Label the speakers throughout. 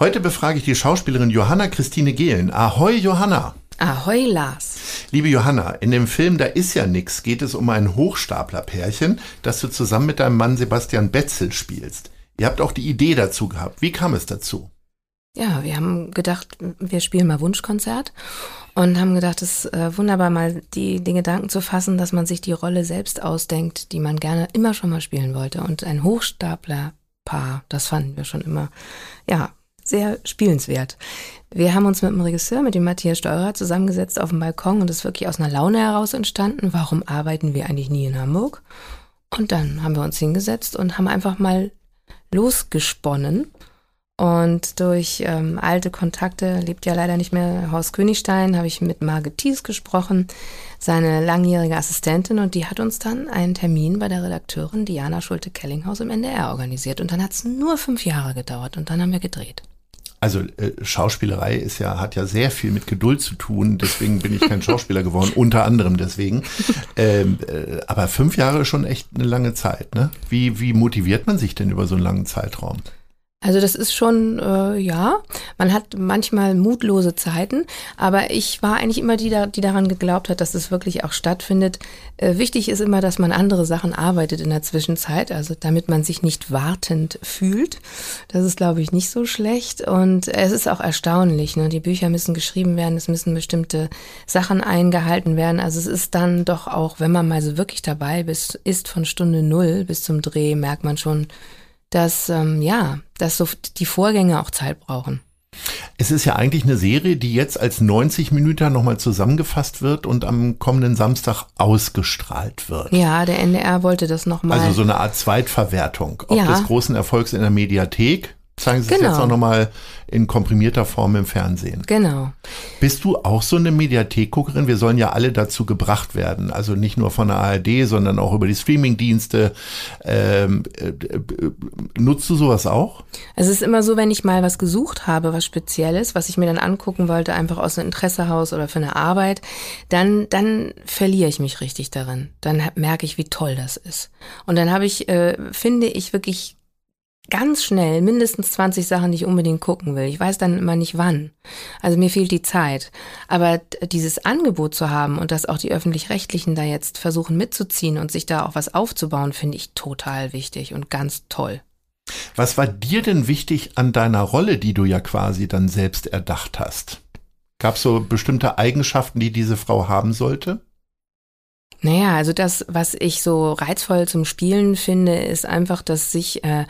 Speaker 1: Heute befrage ich die Schauspielerin Johanna Christine Gehlen. Ahoi, Johanna.
Speaker 2: Ahoi, Lars.
Speaker 1: Liebe Johanna, in dem Film Da ist ja nix geht es um ein Hochstaplerpärchen, das du zusammen mit deinem Mann Sebastian Betzel spielst. Ihr habt auch die Idee dazu gehabt. Wie kam es dazu?
Speaker 2: Ja, wir haben gedacht, wir spielen mal Wunschkonzert und haben gedacht, es ist äh, wunderbar, mal die, den Gedanken zu fassen, dass man sich die Rolle selbst ausdenkt, die man gerne immer schon mal spielen wollte. Und ein Hochstaplerpaar, das fanden wir schon immer, ja, sehr spielenswert. Wir haben uns mit dem Regisseur, mit dem Matthias Steurer, zusammengesetzt auf dem Balkon und das ist wirklich aus einer Laune heraus entstanden. Warum arbeiten wir eigentlich nie in Hamburg? Und dann haben wir uns hingesetzt und haben einfach mal losgesponnen. Und durch ähm, alte Kontakte, lebt ja leider nicht mehr Haus Königstein, habe ich mit Margit Thies gesprochen, seine langjährige Assistentin, und die hat uns dann einen Termin bei der Redakteurin Diana Schulte-Kellinghaus im NDR organisiert. Und dann hat es nur fünf Jahre gedauert und dann haben wir gedreht.
Speaker 1: Also äh, Schauspielerei ist ja hat ja sehr viel mit Geduld zu tun. Deswegen bin ich kein Schauspieler geworden, unter anderem deswegen. Ähm, äh, aber fünf Jahre ist schon echt eine lange Zeit. Ne? Wie wie motiviert man sich denn über so einen langen Zeitraum?
Speaker 2: Also das ist schon, äh, ja, man hat manchmal mutlose Zeiten, aber ich war eigentlich immer die, die daran geglaubt hat, dass es wirklich auch stattfindet. Äh, wichtig ist immer, dass man andere Sachen arbeitet in der Zwischenzeit, also damit man sich nicht wartend fühlt. Das ist, glaube ich, nicht so schlecht und es ist auch erstaunlich. Ne? Die Bücher müssen geschrieben werden, es müssen bestimmte Sachen eingehalten werden. Also es ist dann doch auch, wenn man mal so wirklich dabei ist, ist von Stunde Null bis zum Dreh, merkt man schon, dass ähm, ja, dass so die Vorgänge auch Zeit brauchen.
Speaker 1: Es ist ja eigentlich eine Serie, die jetzt als 90 Minuten nochmal zusammengefasst wird und am kommenden Samstag ausgestrahlt wird.
Speaker 2: Ja, der NDR wollte das nochmal.
Speaker 1: Also so eine Art Zweitverwertung. Ob
Speaker 2: Ja.
Speaker 1: des großen Erfolgs in der Mediathek, zeigen Sie es
Speaker 2: Genau.
Speaker 1: jetzt auch nochmal in komprimierter Form im Fernsehen.
Speaker 2: Genau.
Speaker 1: Bist du auch so eine Mediathekguckerin? Wir sollen ja alle dazu gebracht werden. Also nicht nur von der ARD, sondern auch über die Streamingdienste. Ähm, äh, äh, nutzt du sowas auch?
Speaker 2: Es ist immer so, wenn ich mal was gesucht habe, was Spezielles, was ich mir dann angucken wollte, einfach aus einem Interessehaus oder für eine Arbeit, dann, dann verliere ich mich richtig darin. Dann merke ich, wie toll das ist. Und dann habe ich, äh, finde ich wirklich ganz schnell mindestens 20 Sachen, die ich unbedingt gucken will. Ich weiß dann immer nicht wann. Also mir fehlt die Zeit. Aber dieses Angebot zu haben und dass auch die öffentlich-rechtlichen da jetzt versuchen mitzuziehen und sich da auch was aufzubauen, finde ich total wichtig und ganz toll.
Speaker 1: Was war dir denn wichtig an deiner Rolle, die du ja quasi dann selbst erdacht hast? Gab es so bestimmte Eigenschaften, die diese Frau haben sollte?
Speaker 2: Naja, also das, was ich so reizvoll zum Spielen finde, ist einfach, dass sich äh,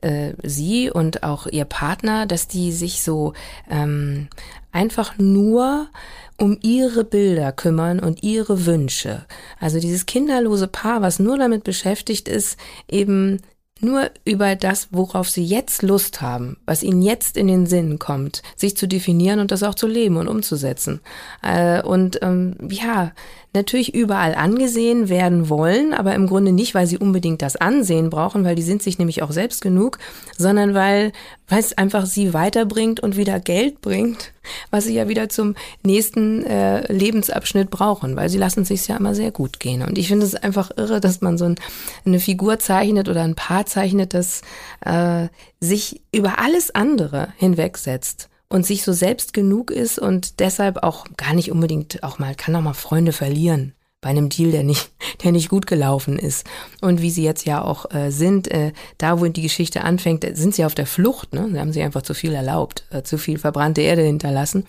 Speaker 2: äh, sie und auch ihr Partner, dass die sich so ähm, einfach nur um ihre Bilder kümmern und ihre Wünsche. Also dieses kinderlose Paar, was nur damit beschäftigt ist, eben nur über das, worauf sie jetzt Lust haben, was ihnen jetzt in den Sinn kommt, sich zu definieren und das auch zu leben und umzusetzen. Äh, und ähm, ja, natürlich überall angesehen werden wollen, aber im Grunde nicht, weil sie unbedingt das Ansehen brauchen, weil die sind sich nämlich auch selbst genug, sondern weil, weil es einfach sie weiterbringt und wieder Geld bringt, was sie ja wieder zum nächsten äh, Lebensabschnitt brauchen, weil sie lassen sich ja immer sehr gut gehen. Und ich finde es einfach irre, dass man so ein, eine Figur zeichnet oder ein Paar zeichnet, das äh, sich über alles andere hinwegsetzt und sich so selbst genug ist und deshalb auch gar nicht unbedingt auch mal, kann auch mal Freunde verlieren. Bei einem Deal, der nicht, der nicht gut gelaufen ist. Und wie sie jetzt ja auch äh, sind, äh, da wo die Geschichte anfängt, sind sie auf der Flucht. Ne? Sie haben sich einfach zu viel erlaubt, äh, zu viel verbrannte Erde hinterlassen.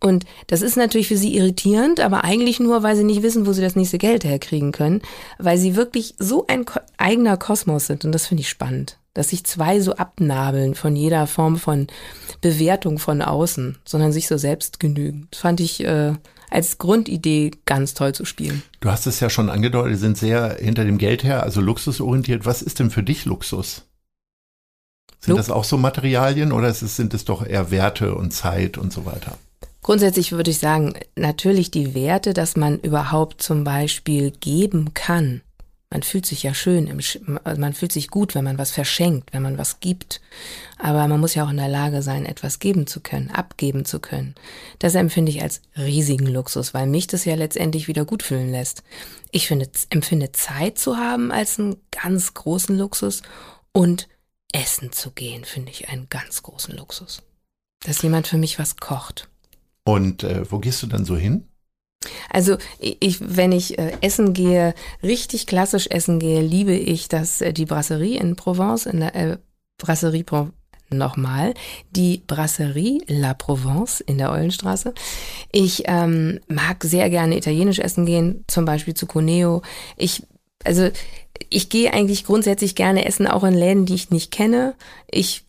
Speaker 2: Und das ist natürlich für sie irritierend, aber eigentlich nur, weil sie nicht wissen, wo sie das nächste Geld herkriegen können, weil sie wirklich so ein ko eigener Kosmos sind. Und das finde ich spannend, dass sich zwei so abnabeln von jeder Form von Bewertung von außen, sondern sich so selbst genügen. Das fand ich äh, als Grundidee ganz toll zu spielen.
Speaker 1: Du hast es ja schon angedeutet, die sind sehr hinter dem Geld her, also luxusorientiert. Was ist denn für dich Luxus? Sind Lux das auch so Materialien oder es, sind es doch eher Werte und Zeit und so weiter?
Speaker 2: Grundsätzlich würde ich sagen, natürlich die Werte, dass man überhaupt zum Beispiel geben kann. Man fühlt sich ja schön, im, also man fühlt sich gut, wenn man was verschenkt, wenn man was gibt. Aber man muss ja auch in der Lage sein, etwas geben zu können, abgeben zu können. Das empfinde ich als riesigen Luxus, weil mich das ja letztendlich wieder gut fühlen lässt. Ich finde, empfinde Zeit zu haben als einen ganz großen Luxus und essen zu gehen, finde ich einen ganz großen Luxus. Dass jemand für mich was kocht.
Speaker 1: Und äh, wo gehst du dann so hin?
Speaker 2: Also ich, wenn ich äh, essen gehe, richtig klassisch essen gehe, liebe ich das äh, die Brasserie in Provence, in der äh, Brasserie Pro nochmal, die Brasserie La Provence in der Eulenstraße. Ich ähm, mag sehr gerne italienisch essen gehen, zum Beispiel zu Cuneo. Ich, also ich gehe eigentlich grundsätzlich gerne essen, auch in Läden, die ich nicht kenne. Ich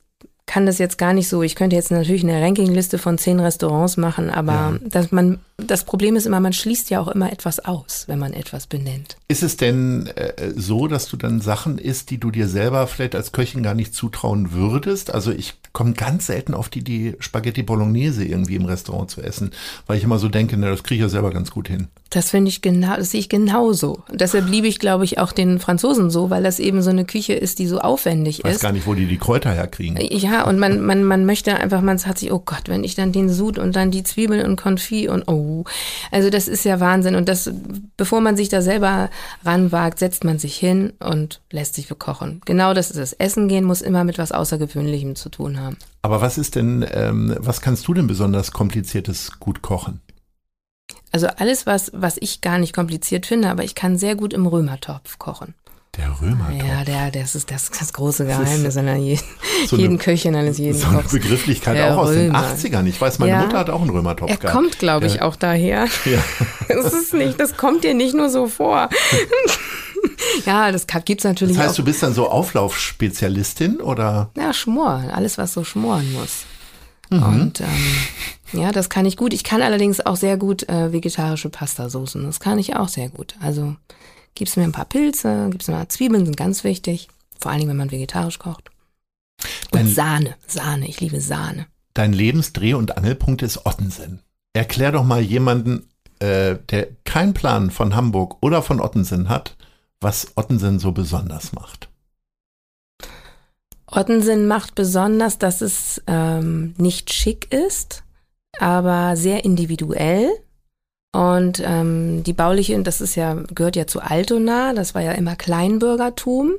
Speaker 2: kann das jetzt gar nicht so. Ich könnte jetzt natürlich eine Rankingliste von zehn Restaurants machen, aber ja. dass man, das Problem ist immer, man schließt ja auch immer etwas aus, wenn man etwas benennt.
Speaker 1: Ist es denn äh, so, dass du dann Sachen isst, die du dir selber vielleicht als Köchin gar nicht zutrauen würdest? Also ich komme ganz selten auf die Idee, Spaghetti Bolognese irgendwie im Restaurant zu essen, weil ich immer so denke, na, das kriege ich ja selber ganz gut hin.
Speaker 2: Das finde ich genau, das sehe ich genauso. Und deshalb liebe ich, glaube ich, auch den Franzosen so, weil das eben so eine Küche ist, die so aufwendig
Speaker 1: ich weiß
Speaker 2: ist.
Speaker 1: gar nicht, wo die die Kräuter herkriegen.
Speaker 2: Ja, und man, man, man möchte einfach, man hat sich, oh Gott, wenn ich dann den Sud und dann die Zwiebeln und Konfit und oh. Also das ist ja Wahnsinn. Und das, bevor man sich da selber ranwagt, setzt man sich hin und lässt sich bekochen. Genau das ist es. Essen gehen muss immer mit was Außergewöhnlichem zu tun haben.
Speaker 1: Aber was ist denn, ähm, was kannst du denn besonders kompliziertes gut kochen?
Speaker 2: Also alles, was, was ich gar nicht kompliziert finde, aber ich kann sehr gut im Römertopf kochen.
Speaker 1: Der Römertopf.
Speaker 2: Ja, der, das ist das, das große Geheimnis an jeden, so jeden eine, Köchin eines jeden
Speaker 1: So eine Begrifflichkeit der auch aus Römer. den 80ern. Ich weiß, meine ja. Mutter hat auch einen Römertopf
Speaker 2: er
Speaker 1: gehabt.
Speaker 2: kommt, glaube ich, ja. auch daher. Ja. Das ist nicht, das kommt dir nicht nur so vor. ja, das gibt's natürlich
Speaker 1: Das heißt,
Speaker 2: auch.
Speaker 1: du bist dann so Auflaufspezialistin oder?
Speaker 2: Ja, schmoren. Alles, was so schmoren muss. Mhm. Und ähm, ja, das kann ich gut. Ich kann allerdings auch sehr gut äh, vegetarische Pastasoßen. Das kann ich auch sehr gut. Also gibst mir ein paar Pilze, gibst mir mal Zwiebeln, sind ganz wichtig. Vor allen Dingen, wenn man vegetarisch kocht. Und Dein, Sahne, Sahne, ich liebe Sahne.
Speaker 1: Dein Lebensdreh- und Angelpunkt ist Ottensen. Erklär doch mal jemanden, äh, der keinen Plan von Hamburg oder von Ottensen hat, was Ottensen so besonders macht.
Speaker 2: Ottensen macht besonders, dass es ähm, nicht schick ist, aber sehr individuell. Und ähm, die bauliche, das ist ja, gehört ja zu Altona, das war ja immer Kleinbürgertum.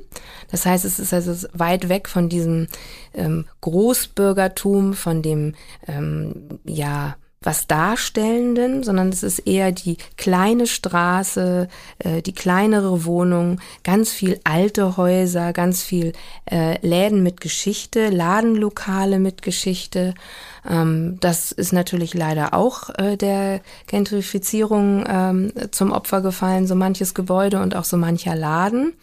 Speaker 2: Das heißt, es ist also weit weg von diesem ähm, Großbürgertum, von dem ähm, ja was Darstellenden, sondern es ist eher die kleine Straße, äh, die kleinere Wohnung, ganz viel alte Häuser, ganz viel äh, Läden mit Geschichte, Ladenlokale mit Geschichte. Ähm, das ist natürlich leider auch äh, der Gentrifizierung ähm, zum Opfer gefallen, so manches Gebäude und auch so mancher Laden.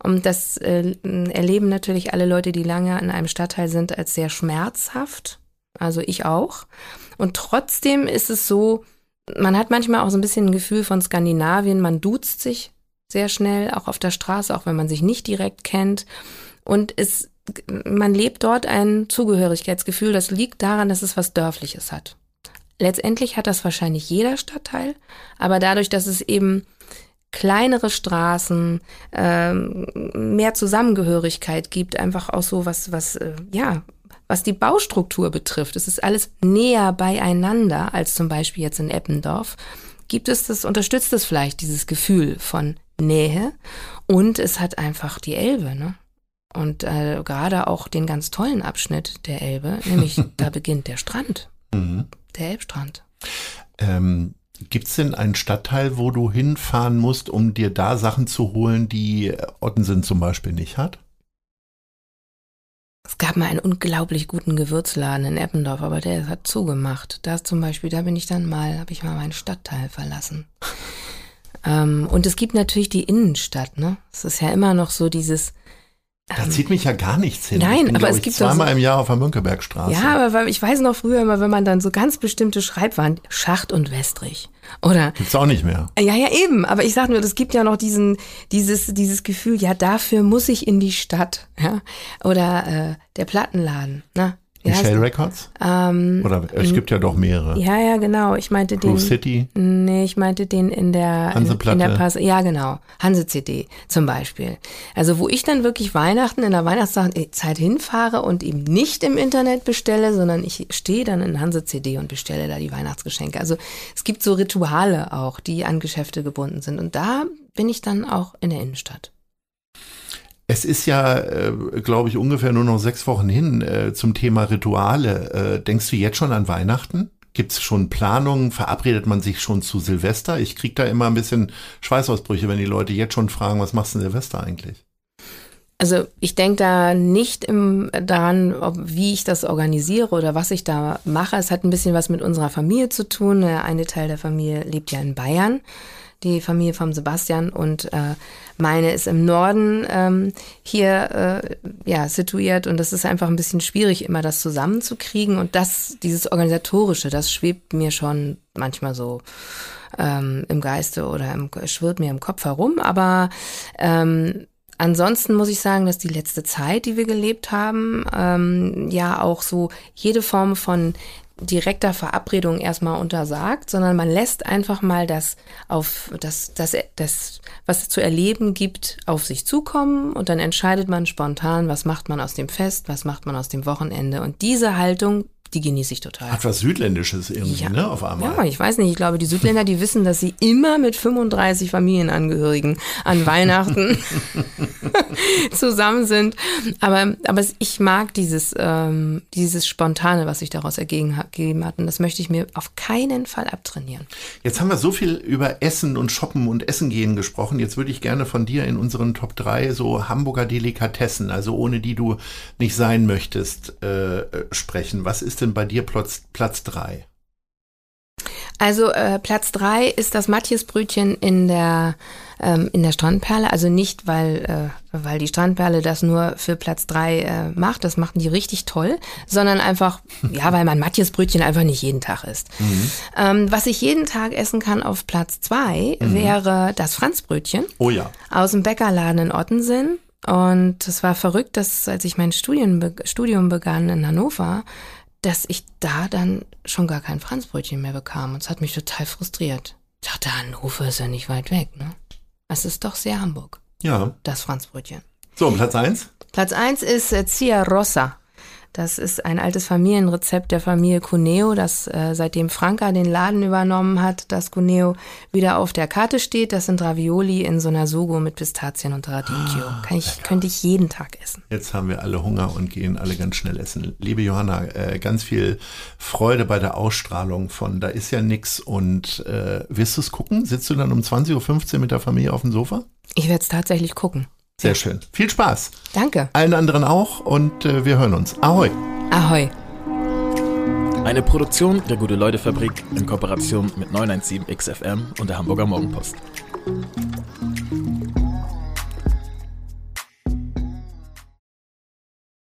Speaker 2: Und das äh, erleben natürlich alle Leute, die lange in einem Stadtteil sind, als sehr schmerzhaft. Also ich auch. Und trotzdem ist es so, man hat manchmal auch so ein bisschen ein Gefühl von Skandinavien, man duzt sich sehr schnell, auch auf der Straße, auch wenn man sich nicht direkt kennt. Und es, man lebt dort ein Zugehörigkeitsgefühl, das liegt daran, dass es was Dörfliches hat. Letztendlich hat das wahrscheinlich jeder Stadtteil, aber dadurch, dass es eben kleinere Straßen, ähm, mehr Zusammengehörigkeit gibt, einfach auch so was, was, äh, ja, was die Baustruktur betrifft, es ist alles näher beieinander als zum Beispiel jetzt in Eppendorf. Gibt es das, unterstützt es vielleicht dieses Gefühl von Nähe und es hat einfach die Elbe, ne? Und äh, gerade auch den ganz tollen Abschnitt der Elbe, nämlich da beginnt der Strand, mhm. der Elbstrand.
Speaker 1: Ähm, Gibt es denn einen Stadtteil, wo du hinfahren musst, um dir da Sachen zu holen, die Ottensen zum Beispiel nicht hat?
Speaker 2: Es gab mal einen unglaublich guten Gewürzladen in Eppendorf, aber der hat zugemacht. Da zum Beispiel, da bin ich dann mal, habe ich mal meinen Stadtteil verlassen. ähm, und es gibt natürlich die Innenstadt, ne? Es ist ja immer noch so dieses,
Speaker 1: da ähm, zieht mich ja gar nichts hin.
Speaker 2: Nein,
Speaker 1: bin,
Speaker 2: aber es gibt
Speaker 1: zweimal so, im Jahr auf der Mönckebergstraße.
Speaker 2: Ja, aber ich weiß noch früher immer, wenn man dann so ganz bestimmte Schreibwaren, Schacht und Westrich. Oder?
Speaker 1: Gibt's auch nicht mehr.
Speaker 2: Ja, ja, eben. Aber ich sag nur, es gibt ja noch diesen, dieses, dieses Gefühl, ja, dafür muss ich in die Stadt, ja. Oder äh, der Plattenladen, ne?
Speaker 1: Michelle Records?
Speaker 2: Ähm,
Speaker 1: Oder es gibt ja doch mehrere.
Speaker 2: Ja, ja, genau. Ich meinte
Speaker 1: Blue
Speaker 2: den.
Speaker 1: City?
Speaker 2: Nee, ich meinte den in der
Speaker 1: Hanseplatte.
Speaker 2: In, in der Pass, ja, genau. Hanse CD zum Beispiel. Also wo ich dann wirklich Weihnachten in der Weihnachtszeit hinfahre und eben nicht im Internet bestelle, sondern ich stehe dann in Hanse CD und bestelle da die Weihnachtsgeschenke. Also es gibt so Rituale auch, die an Geschäfte gebunden sind. Und da bin ich dann auch in der Innenstadt.
Speaker 1: Es ist ja, äh, glaube ich, ungefähr nur noch sechs Wochen hin äh, zum Thema Rituale. Äh, denkst du jetzt schon an Weihnachten? Gibt es schon Planungen? Verabredet man sich schon zu Silvester? Ich kriege da immer ein bisschen Schweißausbrüche, wenn die Leute jetzt schon fragen, was machst du Silvester eigentlich?
Speaker 2: Also ich denke da nicht im, daran, ob, wie ich das organisiere oder was ich da mache. Es hat ein bisschen was mit unserer Familie zu tun. Der eine Teil der Familie lebt ja in Bayern die Familie vom Sebastian und äh, meine ist im Norden ähm, hier äh, ja situiert. Und das ist einfach ein bisschen schwierig, immer das zusammenzukriegen. Und das, dieses organisatorische, das schwebt mir schon manchmal so ähm, im Geiste oder im, schwirrt mir im Kopf herum, aber ähm, Ansonsten muss ich sagen, dass die letzte Zeit, die wir gelebt haben, ähm, ja auch so jede Form von direkter Verabredung erstmal untersagt, sondern man lässt einfach mal das auf das, das, das, was es zu erleben gibt, auf sich zukommen und dann entscheidet man spontan, was macht man aus dem Fest, was macht man aus dem Wochenende. Und diese Haltung die genieße ich total.
Speaker 1: Hat was Südländisches irgendwie,
Speaker 2: ja.
Speaker 1: ne, auf einmal.
Speaker 2: Ja, ich weiß nicht. Ich glaube, die Südländer, die wissen, dass sie immer mit 35 Familienangehörigen an Weihnachten zusammen sind. Aber, aber ich mag dieses, ähm, dieses Spontane, was sich daraus ergeben hat. Und das möchte ich mir auf keinen Fall abtrainieren.
Speaker 1: Jetzt haben wir so viel über Essen und Shoppen und Essen gehen gesprochen. Jetzt würde ich gerne von dir in unseren Top 3 so Hamburger Delikatessen, also ohne die du nicht sein möchtest, äh, sprechen. Was ist ist denn bei dir Platz, Platz drei?
Speaker 2: Also äh, Platz drei ist das Matjesbrötchen in der ähm, in der Strandperle. Also nicht, weil äh, weil die Strandperle das nur für Platz drei äh, macht, das machen die richtig toll, sondern einfach ja, weil man Matjesbrötchen einfach nicht jeden Tag isst. Mhm. Ähm, was ich jeden Tag essen kann auf Platz zwei mhm. wäre das Franzbrötchen.
Speaker 1: Oh ja.
Speaker 2: Aus dem Bäckerladen in Ottensen. Und es war verrückt, dass als ich mein Studium, Studium begann in Hannover, dass ich da dann schon gar kein Franzbrötchen mehr bekam. Und es hat mich total frustriert. Ich dachte, Hannover ist ja nicht weit weg, ne? Es ist doch sehr Hamburg.
Speaker 1: Ja.
Speaker 2: Das Franzbrötchen.
Speaker 1: So, Platz eins.
Speaker 2: Platz eins ist äh, Zia Rossa. Das ist ein altes Familienrezept der Familie Cuneo, das äh, seitdem Franka den Laden übernommen hat, dass Cuneo wieder auf der Karte steht. Das sind Ravioli in so einer Sugo mit Pistazien und Radicchio. Ah, Kann ich, könnte ich jeden Tag essen.
Speaker 1: Jetzt haben wir alle Hunger und gehen alle ganz schnell essen. Liebe Johanna, äh, ganz viel Freude bei der Ausstrahlung von Da ist ja nix. Und äh, wirst du es gucken? Sitzt du dann um 20.15 Uhr mit der Familie auf dem Sofa?
Speaker 2: Ich werde es tatsächlich gucken.
Speaker 1: Sehr schön. Viel Spaß.
Speaker 2: Danke.
Speaker 1: Allen anderen auch und äh, wir hören uns. Ahoi.
Speaker 2: Ahoi.
Speaker 3: Eine Produktion der Gute-Leute-Fabrik in Kooperation mit 917 XFM und der Hamburger Morgenpost.